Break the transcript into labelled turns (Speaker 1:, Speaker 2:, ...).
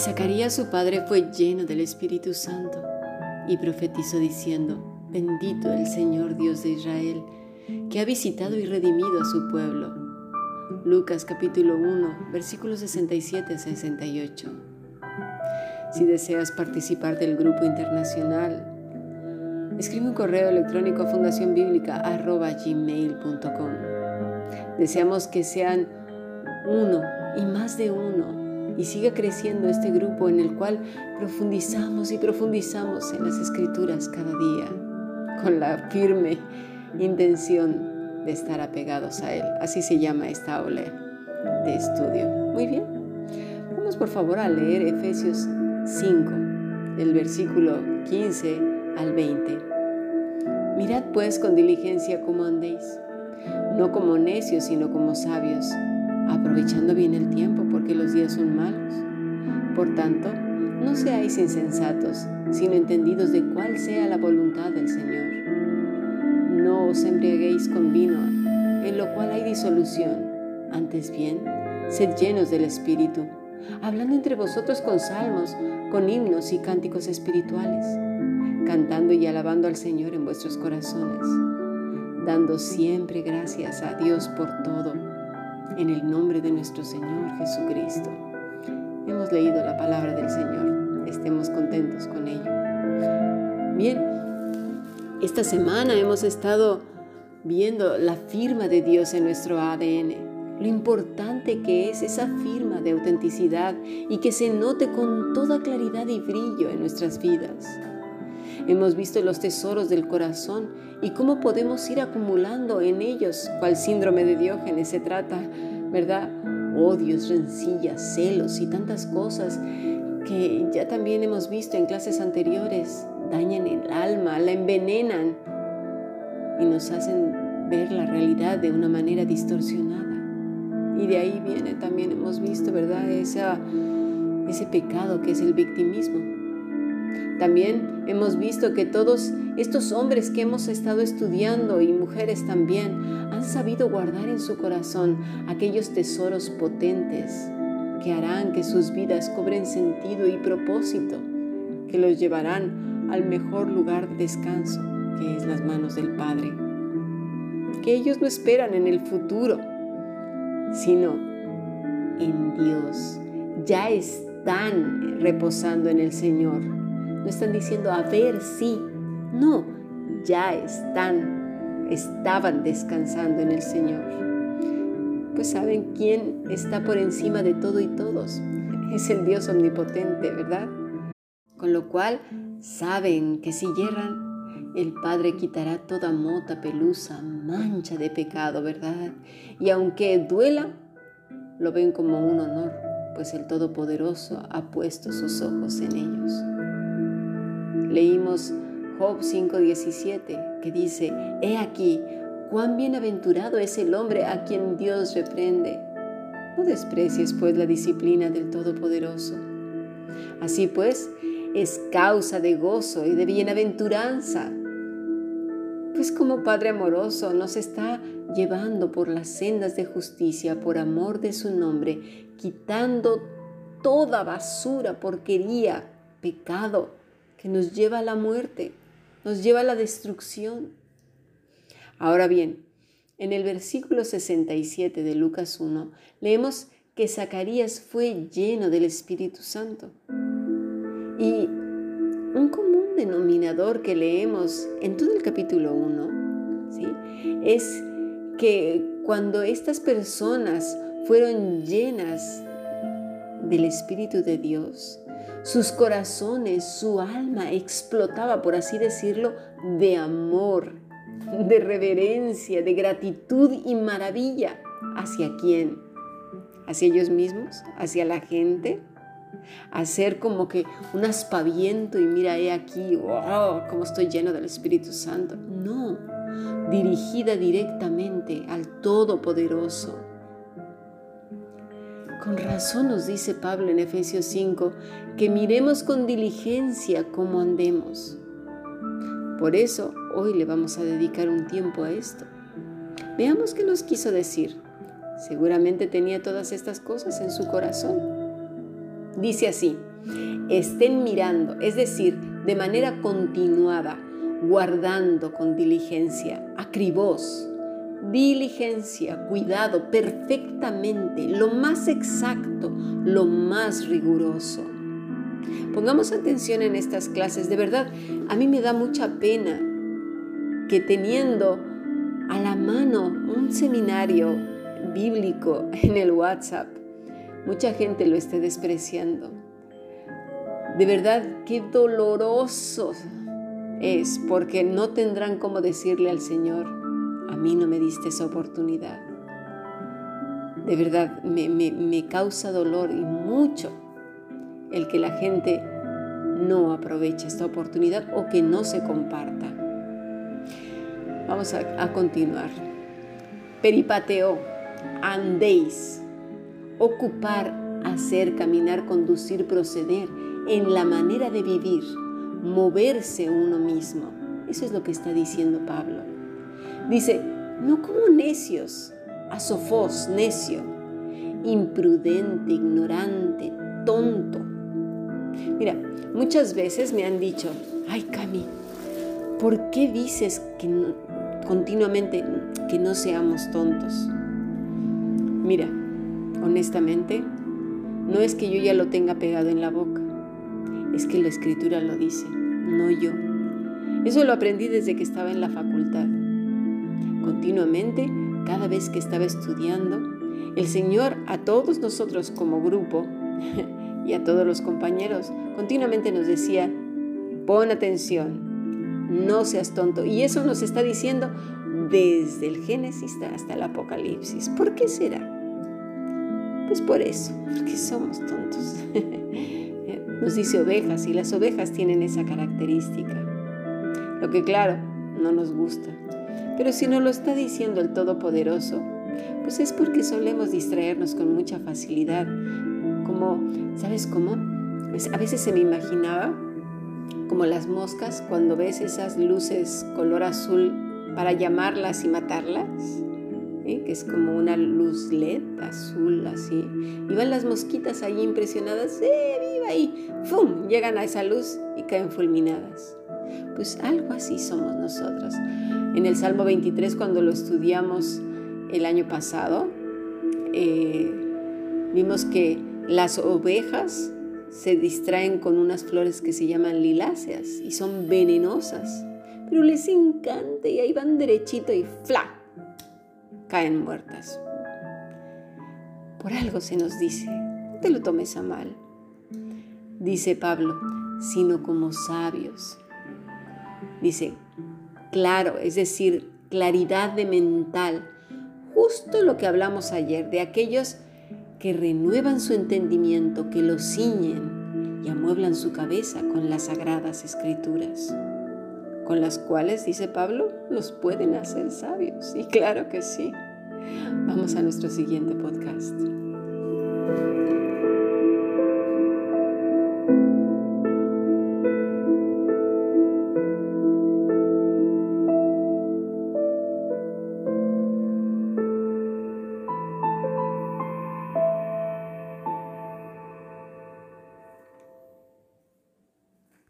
Speaker 1: Zacarías su padre fue lleno del Espíritu Santo y profetizó diciendo, bendito el Señor Dios de Israel, que ha visitado y redimido a su pueblo. Lucas capítulo 1, versículos 67 a 68. Si deseas participar del grupo internacional, escribe un correo electrónico a fundacionbiblica.gmail.com. Deseamos que sean uno y más de uno y siga creciendo este grupo en el cual profundizamos y profundizamos en las escrituras cada día con la firme intención de estar apegados a Él. Así se llama esta aula de estudio. Muy bien. Vamos por favor a leer Efesios 5, del versículo 15 al 20. Mirad pues con diligencia cómo andéis, no como necios, sino como sabios aprovechando bien el tiempo porque los días son malos. Por tanto, no seáis insensatos, sino entendidos de cuál sea la voluntad del Señor. No os embriaguéis con vino, en lo cual hay disolución. Antes bien, sed llenos del Espíritu, hablando entre vosotros con salmos, con himnos y cánticos espirituales, cantando y alabando al Señor en vuestros corazones, dando siempre gracias a Dios por todo en el nombre de nuestro Señor Jesucristo. Hemos leído la palabra del Señor, estemos contentos con ello. Bien, esta semana hemos estado viendo la firma de Dios en nuestro ADN, lo importante que es esa firma de autenticidad y que se note con toda claridad y brillo en nuestras vidas. Hemos visto los tesoros del corazón y cómo podemos ir acumulando en ellos, cual síndrome de Diógenes se trata, ¿verdad? Odios, rencillas, celos y tantas cosas que ya también hemos visto en clases anteriores, dañan el alma, la envenenan y nos hacen ver la realidad de una manera distorsionada. Y de ahí viene también, hemos visto, ¿verdad? Ese pecado que es el victimismo también hemos visto que todos estos hombres que hemos estado estudiando y mujeres también han sabido guardar en su corazón aquellos tesoros potentes que harán que sus vidas cobren sentido y propósito, que los llevarán al mejor lugar de descanso, que es las manos del Padre. Que ellos no esperan en el futuro, sino en Dios. Ya están reposando en el Señor no están diciendo a ver si. No, ya están, estaban descansando en el Señor. Pues saben quién está por encima de todo y todos. Es el Dios omnipotente, ¿verdad? Con lo cual saben que si yerran, el Padre quitará toda mota, pelusa, mancha de pecado, ¿verdad? Y aunque duela, lo ven como un honor, pues el Todopoderoso ha puesto sus ojos en ellos. Leímos Job 5:17 que dice, He aquí, cuán bienaventurado es el hombre a quien Dios reprende. No desprecies pues la disciplina del Todopoderoso. Así pues, es causa de gozo y de bienaventuranza. Pues como Padre amoroso nos está llevando por las sendas de justicia por amor de su nombre, quitando toda basura, porquería, pecado que nos lleva a la muerte, nos lleva a la destrucción. Ahora bien, en el versículo 67 de Lucas 1 leemos que Zacarías fue lleno del Espíritu Santo. Y un común denominador que leemos en todo el capítulo 1 ¿sí? es que cuando estas personas fueron llenas del Espíritu de Dios, sus corazones, su alma explotaba, por así decirlo, de amor, de reverencia, de gratitud y maravilla. ¿Hacia quién? ¿Hacia ellos mismos? ¿Hacia la gente? Hacer como que un aspaviento y mira, he aquí, wow, cómo estoy lleno del Espíritu Santo. No, dirigida directamente al Todopoderoso con razón nos dice Pablo en Efesios 5 que miremos con diligencia cómo andemos. Por eso hoy le vamos a dedicar un tiempo a esto. Veamos qué nos quiso decir. Seguramente tenía todas estas cosas en su corazón. Dice así, estén mirando, es decir, de manera continuada, guardando con diligencia, acribos, diligencia, cuidado, perfectamente, lo más exacto, lo más riguroso. Pongamos atención en estas clases, de verdad, a mí me da mucha pena que teniendo a la mano un seminario bíblico en el WhatsApp, mucha gente lo esté despreciando. De verdad, qué doloroso es porque no tendrán cómo decirle al Señor, a mí no me diste esa oportunidad. De verdad, me, me causa dolor y mucho el que la gente no aproveche esta oportunidad o que no se comparta. Vamos a, continuar. Peripateo, andéis, ocupar, hacer, caminar, conducir, proceder en la manera de vivir, moverse uno mismo. Eso es lo que está diciendo Pablo. Dice, no como necios, asofos, necio, imprudente, ignorante, tonto. Mira, muchas veces me han dicho, ay Cami, ¿por qué dices que continuamente que no seamos tontos? Mira, honestamente, no es que yo ya lo tenga pegado en la boca, es que la escritura lo dice, no yo. Eso lo aprendí desde que estaba en la facultad. Continuamente, cada vez que estaba estudiando, el Señor a todos nosotros como grupo y a todos los compañeros continuamente nos decía, pon atención, no seas tonto. Y eso nos está diciendo desde el Génesis hasta el Apocalipsis. ¿Por qué será? Pues por eso, porque somos tontos. Nos dice ovejas y las ovejas tienen esa característica. Lo que claro, no nos gusta. Pero si nos lo está diciendo el Todopoderoso, pues es porque solemos distraernos con mucha facilidad. Como, ¿sabes cómo? A veces se me imaginaba como las moscas cuando ves esas luces color azul para llamarlas y matarlas, ¿eh? que es como una luz LED azul así. Y van las mosquitas ahí impresionadas, ¡eh, viva! ahí! ¡fum! Llegan a esa luz y caen fulminadas. Pues algo así somos nosotros. En el Salmo 23, cuando lo estudiamos el año pasado, eh, vimos que las ovejas se distraen con unas flores que se llaman liláceas y son venenosas pero les encanta y ahí van derechito y ¡fla! caen muertas. Por algo se nos dice, no te lo tomes a mal. Dice Pablo, sino como sabios. Dice, claro, es decir, claridad de mental, justo lo que hablamos ayer, de aquellos que renuevan su entendimiento, que lo ciñen y amueblan su cabeza con las sagradas escrituras con las cuales, dice Pablo, nos pueden hacer sabios. Y claro que sí. Vamos a nuestro siguiente podcast.